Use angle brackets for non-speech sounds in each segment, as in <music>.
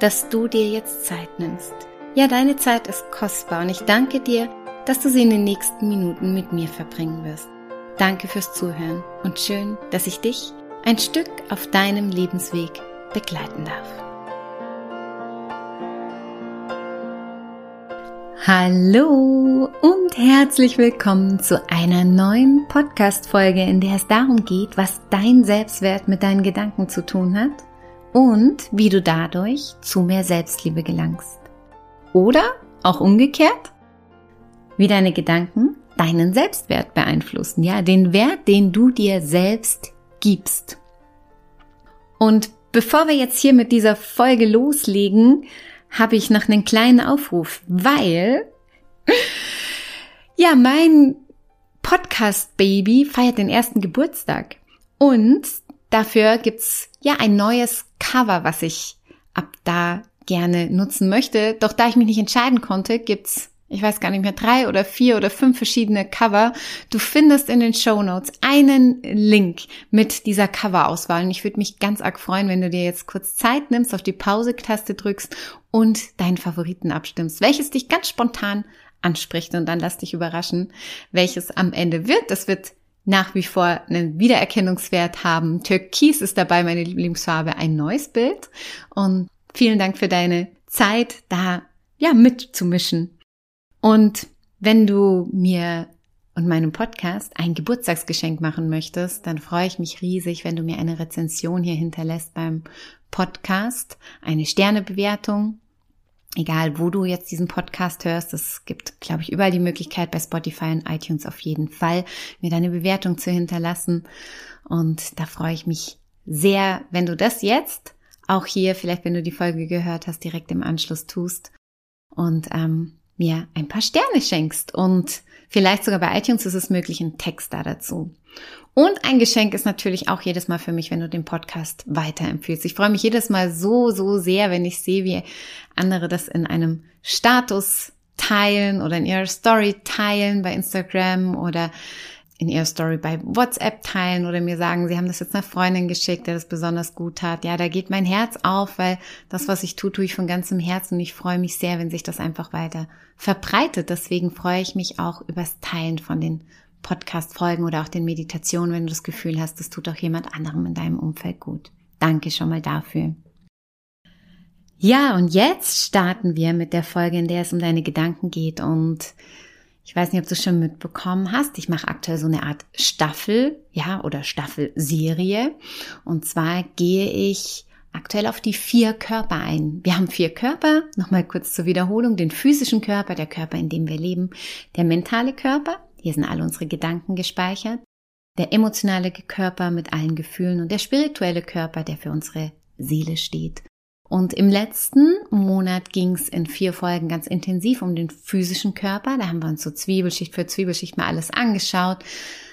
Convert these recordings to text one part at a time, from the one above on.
dass du dir jetzt Zeit nimmst. Ja, deine Zeit ist kostbar und ich danke dir, dass du sie in den nächsten Minuten mit mir verbringen wirst. Danke fürs Zuhören und schön, dass ich dich ein Stück auf deinem Lebensweg begleiten darf. Hallo und herzlich willkommen zu einer neuen Podcast-Folge, in der es darum geht, was dein Selbstwert mit deinen Gedanken zu tun hat und wie du dadurch zu mehr Selbstliebe gelangst. Oder auch umgekehrt, wie deine Gedanken deinen Selbstwert beeinflussen, ja, den Wert, den du dir selbst gibst. Und bevor wir jetzt hier mit dieser Folge loslegen, habe ich noch einen kleinen Aufruf, weil ja, mein Podcast Baby feiert den ersten Geburtstag und dafür gibt's ja ein neues Cover, was ich ab da gerne nutzen möchte. Doch da ich mich nicht entscheiden konnte, gibt's ich weiß gar nicht mehr, drei oder vier oder fünf verschiedene Cover. Du findest in den Show Notes einen Link mit dieser Coverauswahl. Und ich würde mich ganz arg freuen, wenn du dir jetzt kurz Zeit nimmst, auf die Pause-Taste drückst und deinen Favoriten abstimmst, welches dich ganz spontan anspricht. Und dann lass dich überraschen, welches am Ende wird. Das wird nach wie vor einen Wiedererkennungswert haben. Türkis ist dabei meine Lieblingsfarbe, ein neues Bild. Und vielen Dank für deine Zeit, da ja mitzumischen. Und wenn du mir und meinem Podcast ein Geburtstagsgeschenk machen möchtest, dann freue ich mich riesig, wenn du mir eine Rezension hier hinterlässt beim Podcast, eine Sternebewertung egal wo du jetzt diesen Podcast hörst, es gibt, glaube ich, überall die Möglichkeit bei Spotify und iTunes auf jeden Fall, mir deine Bewertung zu hinterlassen. Und da freue ich mich sehr, wenn du das jetzt auch hier, vielleicht wenn du die Folge gehört hast, direkt im Anschluss tust und ähm, mir ein paar Sterne schenkst. Und vielleicht sogar bei iTunes ist es möglich, einen Text da dazu. Und ein Geschenk ist natürlich auch jedes Mal für mich, wenn du den Podcast weiterempfiehlst. Ich freue mich jedes Mal so, so sehr, wenn ich sehe, wie andere das in einem Status teilen oder in ihrer Story teilen bei Instagram oder in ihrer Story bei WhatsApp teilen oder mir sagen, sie haben das jetzt einer Freundin geschickt, der das besonders gut tat. Ja, da geht mein Herz auf, weil das, was ich tue, tue ich von ganzem Herzen und ich freue mich sehr, wenn sich das einfach weiter verbreitet. Deswegen freue ich mich auch übers Teilen von den Podcast-Folgen oder auch den Meditationen, wenn du das Gefühl hast, das tut auch jemand anderem in deinem Umfeld gut. Danke schon mal dafür. Ja, und jetzt starten wir mit der Folge, in der es um deine Gedanken geht. Und ich weiß nicht, ob du es schon mitbekommen hast. Ich mache aktuell so eine Art Staffel, ja, oder Staffelserie. Und zwar gehe ich aktuell auf die vier Körper ein. Wir haben vier Körper. Nochmal kurz zur Wiederholung. Den physischen Körper, der Körper, in dem wir leben. Der mentale Körper, hier sind alle unsere Gedanken gespeichert. Der emotionale Körper mit allen Gefühlen und der spirituelle Körper, der für unsere Seele steht. Und im letzten Monat ging es in vier Folgen ganz intensiv um den physischen Körper. Da haben wir uns so Zwiebelschicht für Zwiebelschicht mal alles angeschaut.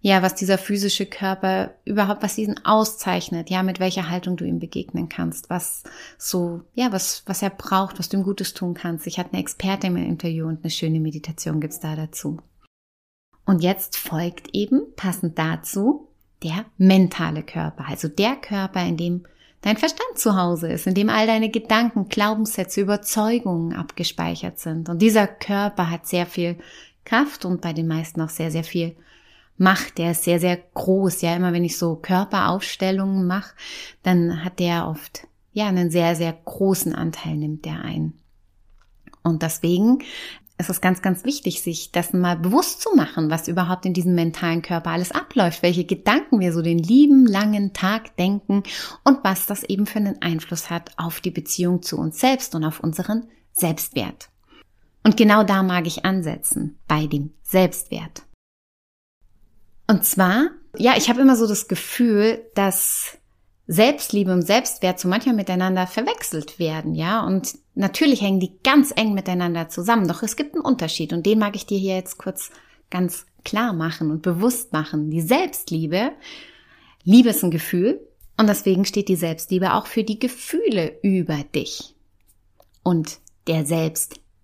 Ja, was dieser physische Körper überhaupt, was diesen auszeichnet, ja, mit welcher Haltung du ihm begegnen kannst, was so, ja, was, was er braucht, was du ihm Gutes tun kannst. Ich hatte eine Expertin im Interview und eine schöne Meditation gibt's da dazu. Und jetzt folgt eben passend dazu der mentale Körper, also der Körper, in dem dein Verstand zu Hause ist, in dem all deine Gedanken, Glaubenssätze, Überzeugungen abgespeichert sind. Und dieser Körper hat sehr viel Kraft und bei den meisten auch sehr, sehr viel Macht. Der ist sehr, sehr groß. Ja, immer wenn ich so Körperaufstellungen mache, dann hat der oft, ja, einen sehr, sehr großen Anteil nimmt der ein. Und deswegen es ist ganz, ganz wichtig, sich das mal bewusst zu machen, was überhaupt in diesem mentalen Körper alles abläuft, welche Gedanken wir so den lieben langen Tag denken und was das eben für einen Einfluss hat auf die Beziehung zu uns selbst und auf unseren Selbstwert. Und genau da mag ich ansetzen, bei dem Selbstwert. Und zwar, ja, ich habe immer so das Gefühl, dass Selbstliebe und Selbstwert so manchmal miteinander verwechselt werden, ja. Und natürlich hängen die ganz eng miteinander zusammen. Doch es gibt einen Unterschied und den mag ich dir hier jetzt kurz ganz klar machen und bewusst machen. Die Selbstliebe, Liebe ist ein Gefühl und deswegen steht die Selbstliebe auch für die Gefühle über dich. Und der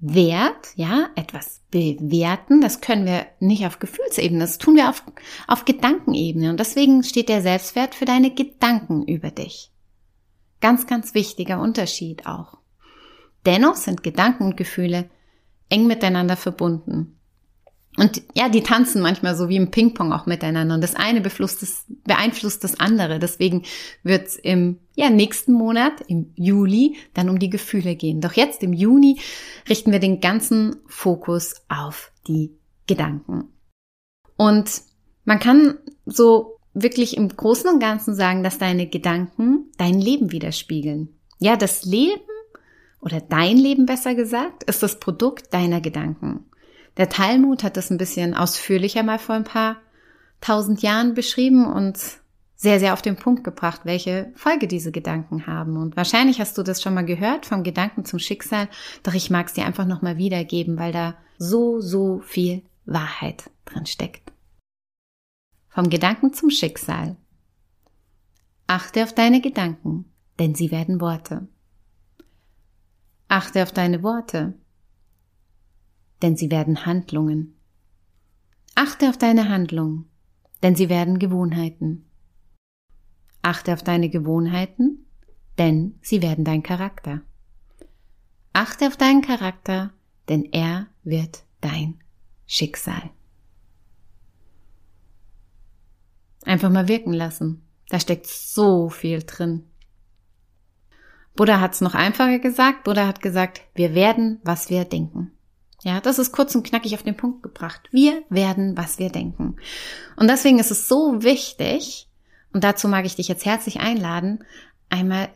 Selbstwert, ja, etwas bewerten, das können wir nicht auf Gefühlsebene, das tun wir auf, auf Gedankenebene. Und deswegen steht der Selbstwert für deine Gedanken über dich. Ganz, ganz wichtiger Unterschied auch. Dennoch sind Gedanken und Gefühle eng miteinander verbunden. Und ja, die tanzen manchmal so wie im Ping-Pong auch miteinander. Und das eine beeinflusst das, beeinflusst das andere. Deswegen wird es im ja, nächsten Monat, im Juli, dann um die Gefühle gehen. Doch jetzt im Juni richten wir den ganzen Fokus auf die Gedanken. Und man kann so wirklich im Großen und Ganzen sagen, dass deine Gedanken dein Leben widerspiegeln. Ja, das Leben oder dein Leben besser gesagt, ist das Produkt deiner Gedanken. Der Talmud hat das ein bisschen ausführlicher mal vor ein paar tausend Jahren beschrieben und sehr, sehr auf den Punkt gebracht, welche Folge diese Gedanken haben. Und wahrscheinlich hast du das schon mal gehört, vom Gedanken zum Schicksal, doch ich mag es dir einfach nochmal wiedergeben, weil da so, so viel Wahrheit drin steckt. Vom Gedanken zum Schicksal. Achte auf deine Gedanken, denn sie werden Worte. Achte auf deine Worte, denn sie werden Handlungen. Achte auf deine Handlungen, denn sie werden Gewohnheiten. Achte auf deine Gewohnheiten, denn sie werden dein Charakter. Achte auf deinen Charakter, denn er wird dein Schicksal. Einfach mal wirken lassen. Da steckt so viel drin. Buddha hat es noch einfacher gesagt. Buddha hat gesagt, wir werden, was wir denken. Ja, das ist kurz und knackig auf den Punkt gebracht. Wir werden, was wir denken. Und deswegen ist es so wichtig, und dazu mag ich dich jetzt herzlich einladen, einmal,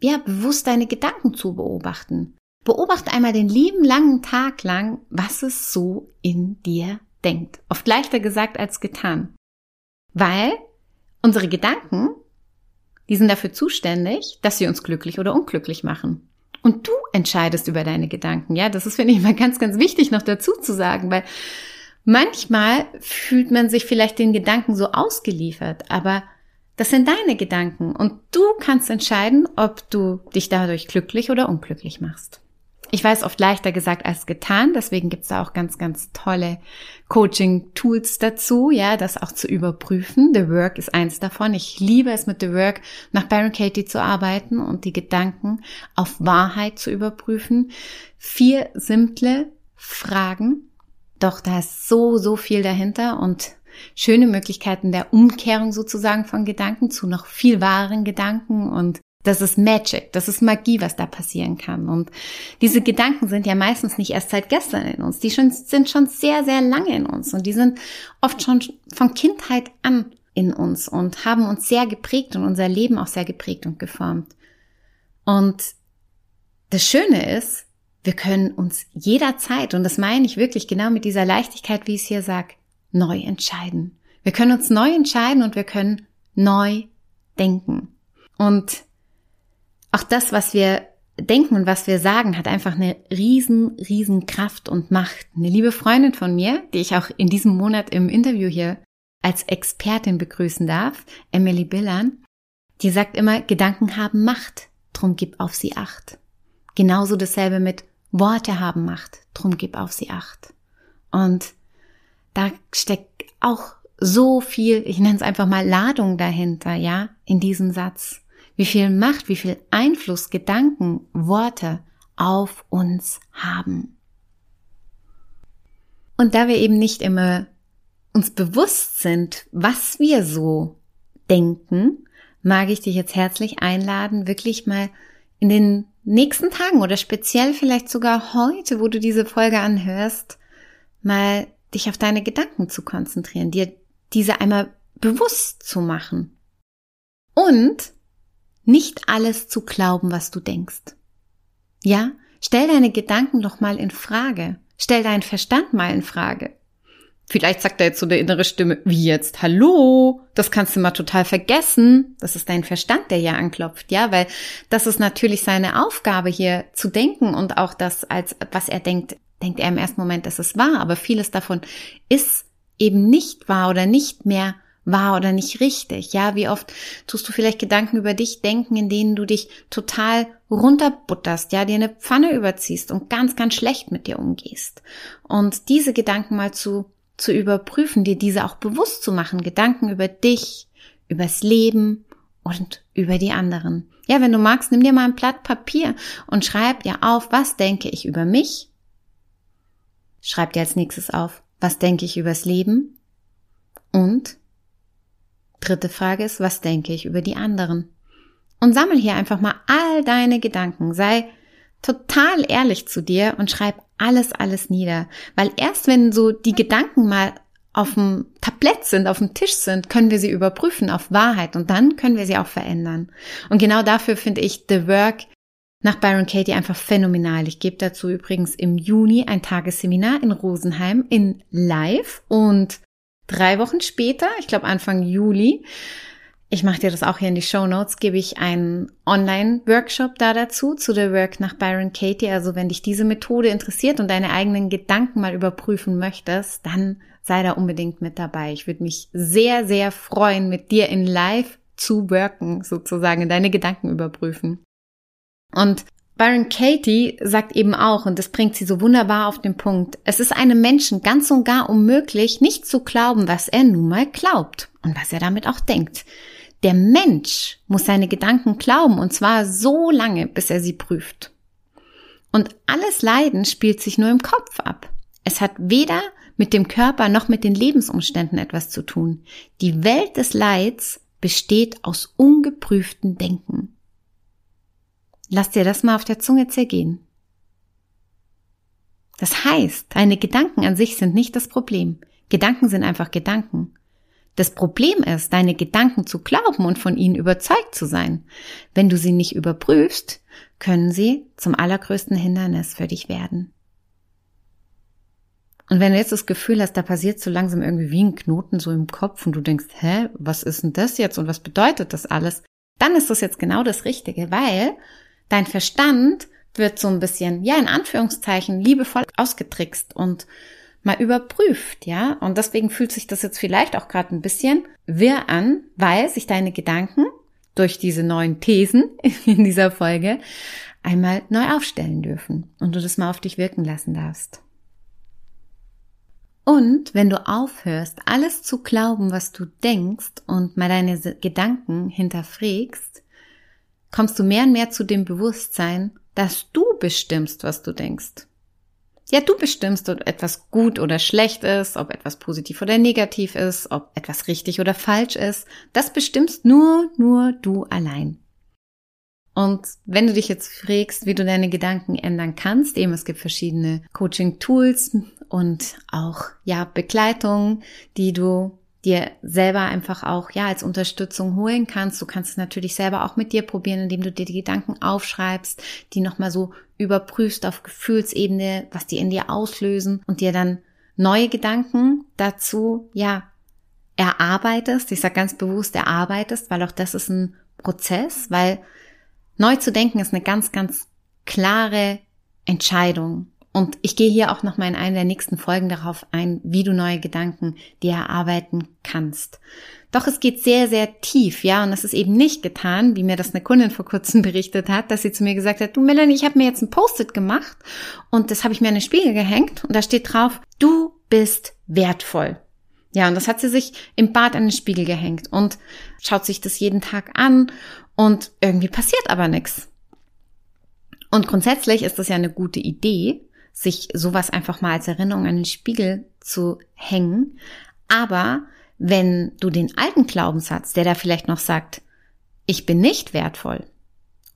ja, bewusst deine Gedanken zu beobachten. Beobachte einmal den lieben langen Tag lang, was es so in dir denkt. Oft leichter gesagt als getan. Weil unsere Gedanken, die sind dafür zuständig, dass sie uns glücklich oder unglücklich machen. Und du entscheidest über deine Gedanken. Ja, das ist, finde ich, mal ganz, ganz wichtig noch dazu zu sagen, weil manchmal fühlt man sich vielleicht den Gedanken so ausgeliefert, aber das sind deine Gedanken und du kannst entscheiden, ob du dich dadurch glücklich oder unglücklich machst. Ich weiß oft leichter gesagt als getan, deswegen gibt's da auch ganz, ganz tolle Coaching-Tools dazu, ja, das auch zu überprüfen. The Work ist eins davon. Ich liebe es mit The Work nach Baron Katie zu arbeiten und die Gedanken auf Wahrheit zu überprüfen. Vier simple Fragen, doch da ist so, so viel dahinter und schöne Möglichkeiten der Umkehrung sozusagen von Gedanken zu noch viel wahren Gedanken und das ist Magic, das ist Magie, was da passieren kann. Und diese Gedanken sind ja meistens nicht erst seit gestern in uns, die schon, sind schon sehr, sehr lange in uns und die sind oft schon von Kindheit an in uns und haben uns sehr geprägt und unser Leben auch sehr geprägt und geformt. Und das Schöne ist, wir können uns jederzeit, und das meine ich wirklich genau mit dieser Leichtigkeit, wie ich es hier sage, neu entscheiden. Wir können uns neu entscheiden und wir können neu denken. Und auch das, was wir denken und was wir sagen, hat einfach eine riesen, riesen Kraft und Macht. Eine liebe Freundin von mir, die ich auch in diesem Monat im Interview hier als Expertin begrüßen darf, Emily Billern, die sagt immer, Gedanken haben Macht, drum gib auf sie acht. Genauso dasselbe mit Worte haben Macht, drum gib auf sie acht. Und da steckt auch so viel, ich nenne es einfach mal Ladung dahinter, ja, in diesem Satz wie viel Macht, wie viel Einfluss Gedanken, Worte auf uns haben. Und da wir eben nicht immer uns bewusst sind, was wir so denken, mag ich dich jetzt herzlich einladen, wirklich mal in den nächsten Tagen oder speziell vielleicht sogar heute, wo du diese Folge anhörst, mal dich auf deine Gedanken zu konzentrieren, dir diese einmal bewusst zu machen. Und nicht alles zu glauben, was du denkst. Ja, stell deine Gedanken doch mal in Frage. Stell deinen Verstand mal in Frage. Vielleicht sagt da jetzt so eine innere Stimme, wie jetzt, hallo, das kannst du mal total vergessen. Das ist dein Verstand, der ja anklopft, ja, weil das ist natürlich seine Aufgabe hier zu denken und auch das als, was er denkt, denkt er im ersten Moment, dass es wahr, aber vieles davon ist eben nicht wahr oder nicht mehr wahr oder nicht richtig. Ja, wie oft tust du vielleicht Gedanken über dich denken, in denen du dich total runterbutterst, ja, dir eine Pfanne überziehst und ganz, ganz schlecht mit dir umgehst. Und diese Gedanken mal zu zu überprüfen, dir diese auch bewusst zu machen, Gedanken über dich, übers Leben und über die anderen. Ja, wenn du magst, nimm dir mal ein Blatt Papier und schreib dir auf, was denke ich über mich? Schreib dir als nächstes auf, was denke ich übers Leben? Und dritte Frage ist, was denke ich über die anderen? Und sammel hier einfach mal all deine Gedanken, sei total ehrlich zu dir und schreib alles, alles nieder. Weil erst wenn so die Gedanken mal auf dem Tablett sind, auf dem Tisch sind, können wir sie überprüfen auf Wahrheit und dann können wir sie auch verändern. Und genau dafür finde ich The Work nach Byron Katie einfach phänomenal. Ich gebe dazu übrigens im Juni ein Tagesseminar in Rosenheim in Live und drei Wochen später, ich glaube Anfang Juli, ich mache dir das auch hier in die Show Notes, gebe ich einen Online-Workshop da dazu, zu der Work nach Byron Katie. Also wenn dich diese Methode interessiert und deine eigenen Gedanken mal überprüfen möchtest, dann sei da unbedingt mit dabei. Ich würde mich sehr, sehr freuen, mit dir in Live zu worken, sozusagen, deine Gedanken überprüfen. Und Byron Katie sagt eben auch, und das bringt sie so wunderbar auf den Punkt, es ist einem Menschen ganz und gar unmöglich, nicht zu glauben, was er nun mal glaubt und was er damit auch denkt. Der Mensch muss seine Gedanken glauben und zwar so lange, bis er sie prüft. Und alles Leiden spielt sich nur im Kopf ab. Es hat weder mit dem Körper noch mit den Lebensumständen etwas zu tun. Die Welt des Leids besteht aus ungeprüften Denken. Lass dir das mal auf der Zunge zergehen. Das heißt, deine Gedanken an sich sind nicht das Problem. Gedanken sind einfach Gedanken. Das Problem ist, deine Gedanken zu glauben und von ihnen überzeugt zu sein. Wenn du sie nicht überprüfst, können sie zum allergrößten Hindernis für dich werden. Und wenn du jetzt das Gefühl hast, da passiert so langsam irgendwie wie ein Knoten so im Kopf und du denkst, hä, was ist denn das jetzt und was bedeutet das alles? Dann ist das jetzt genau das Richtige, weil dein Verstand wird so ein bisschen, ja, in Anführungszeichen, liebevoll ausgetrickst und mal überprüft, ja. Und deswegen fühlt sich das jetzt vielleicht auch gerade ein bisschen wirr an, weil sich deine Gedanken durch diese neuen Thesen <laughs> in dieser Folge einmal neu aufstellen dürfen und du das mal auf dich wirken lassen darfst. Und wenn du aufhörst, alles zu glauben, was du denkst und mal deine Gedanken hinterfragst, kommst du mehr und mehr zu dem Bewusstsein, dass du bestimmst, was du denkst. Ja, du bestimmst, ob etwas gut oder schlecht ist, ob etwas positiv oder negativ ist, ob etwas richtig oder falsch ist. Das bestimmst nur, nur du allein. Und wenn du dich jetzt fragst, wie du deine Gedanken ändern kannst, eben es gibt verschiedene Coaching-Tools und auch, ja, Begleitung, die du dir selber einfach auch, ja, als Unterstützung holen kannst. Du kannst es natürlich selber auch mit dir probieren, indem du dir die Gedanken aufschreibst, die nochmal so überprüfst auf Gefühlsebene, was die in dir auslösen und dir dann neue Gedanken dazu, ja, erarbeitest. Ich sage ganz bewusst erarbeitest, weil auch das ist ein Prozess, weil neu zu denken ist eine ganz, ganz klare Entscheidung. Und ich gehe hier auch nochmal in einer der nächsten Folgen darauf ein, wie du neue Gedanken dir erarbeiten kannst. Doch es geht sehr, sehr tief, ja, und das ist eben nicht getan, wie mir das eine Kundin vor kurzem <laughs> berichtet hat, dass sie zu mir gesagt hat, du Melanie, ich habe mir jetzt ein Post-it gemacht und das habe ich mir an den Spiegel gehängt und da steht drauf, du bist wertvoll. Ja, und das hat sie sich im Bad an den Spiegel gehängt und schaut sich das jeden Tag an und irgendwie passiert aber nichts. Und grundsätzlich ist das ja eine gute Idee, sich sowas einfach mal als Erinnerung an den Spiegel zu hängen. Aber wenn du den alten Glaubenssatz, der da vielleicht noch sagt, ich bin nicht wertvoll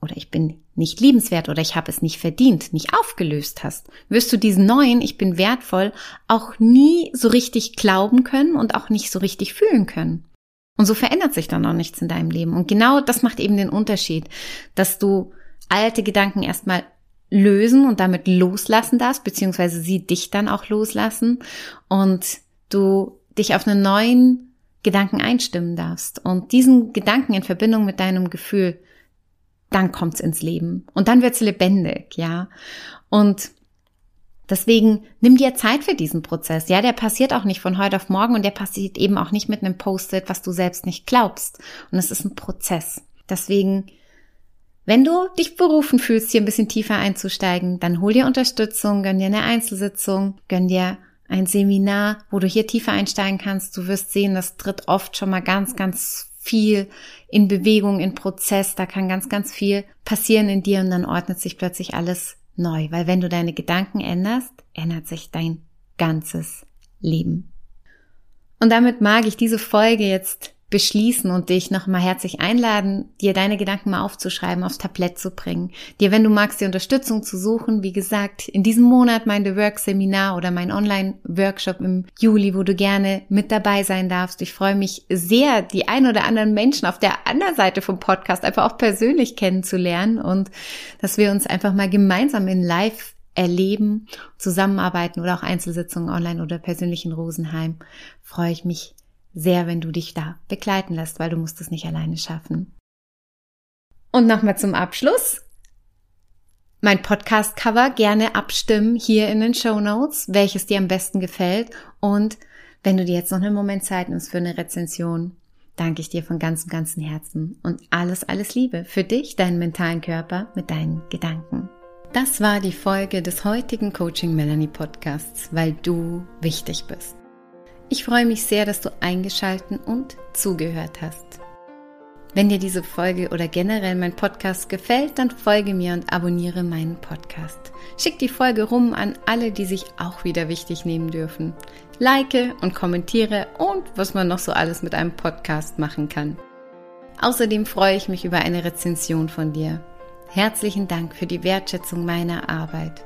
oder ich bin nicht liebenswert oder ich habe es nicht verdient, nicht aufgelöst hast, wirst du diesen neuen, ich bin wertvoll, auch nie so richtig glauben können und auch nicht so richtig fühlen können. Und so verändert sich dann auch nichts in deinem Leben. Und genau das macht eben den Unterschied, dass du alte Gedanken erstmal lösen und damit loslassen darfst, beziehungsweise sie dich dann auch loslassen und du dich auf einen neuen Gedanken einstimmen darfst und diesen Gedanken in Verbindung mit deinem Gefühl, dann kommt's ins Leben und dann wird's lebendig, ja. Und Deswegen nimm dir Zeit für diesen Prozess. Ja, der passiert auch nicht von heute auf morgen und der passiert eben auch nicht mit einem Post-it, was du selbst nicht glaubst. Und es ist ein Prozess. Deswegen, wenn du dich berufen fühlst, hier ein bisschen tiefer einzusteigen, dann hol dir Unterstützung, gönn dir eine Einzelsitzung, gönn dir ein Seminar, wo du hier tiefer einsteigen kannst. Du wirst sehen, das tritt oft schon mal ganz, ganz viel in Bewegung, in Prozess. Da kann ganz, ganz viel passieren in dir und dann ordnet sich plötzlich alles neu. Weil wenn du deine Gedanken änderst, ändert sich dein ganzes Leben. Und damit mag ich diese Folge jetzt beschließen und dich nochmal herzlich einladen, dir deine Gedanken mal aufzuschreiben, aufs Tablett zu bringen, dir, wenn du magst, die Unterstützung zu suchen. Wie gesagt, in diesem Monat mein The Work Seminar oder mein Online-Workshop im Juli, wo du gerne mit dabei sein darfst. Ich freue mich sehr, die ein oder anderen Menschen auf der anderen Seite vom Podcast einfach auch persönlich kennenzulernen und dass wir uns einfach mal gemeinsam in Live erleben, zusammenarbeiten oder auch Einzelsitzungen online oder persönlich in Rosenheim, freue ich mich sehr, wenn du dich da begleiten lässt, weil du musst es nicht alleine schaffen. Und nochmal zum Abschluss. Mein Podcast-Cover gerne abstimmen hier in den Show Notes, welches dir am besten gefällt. Und wenn du dir jetzt noch einen Moment Zeit nimmst für eine Rezension, danke ich dir von ganzem, ganzem Herzen und alles, alles Liebe für dich, deinen mentalen Körper mit deinen Gedanken. Das war die Folge des heutigen Coaching Melanie Podcasts, weil du wichtig bist. Ich freue mich sehr, dass du eingeschalten und zugehört hast. Wenn dir diese Folge oder generell mein Podcast gefällt, dann folge mir und abonniere meinen Podcast. Schick die Folge rum an alle, die sich auch wieder wichtig nehmen dürfen. Like und kommentiere und was man noch so alles mit einem Podcast machen kann. Außerdem freue ich mich über eine Rezension von dir. Herzlichen Dank für die Wertschätzung meiner Arbeit.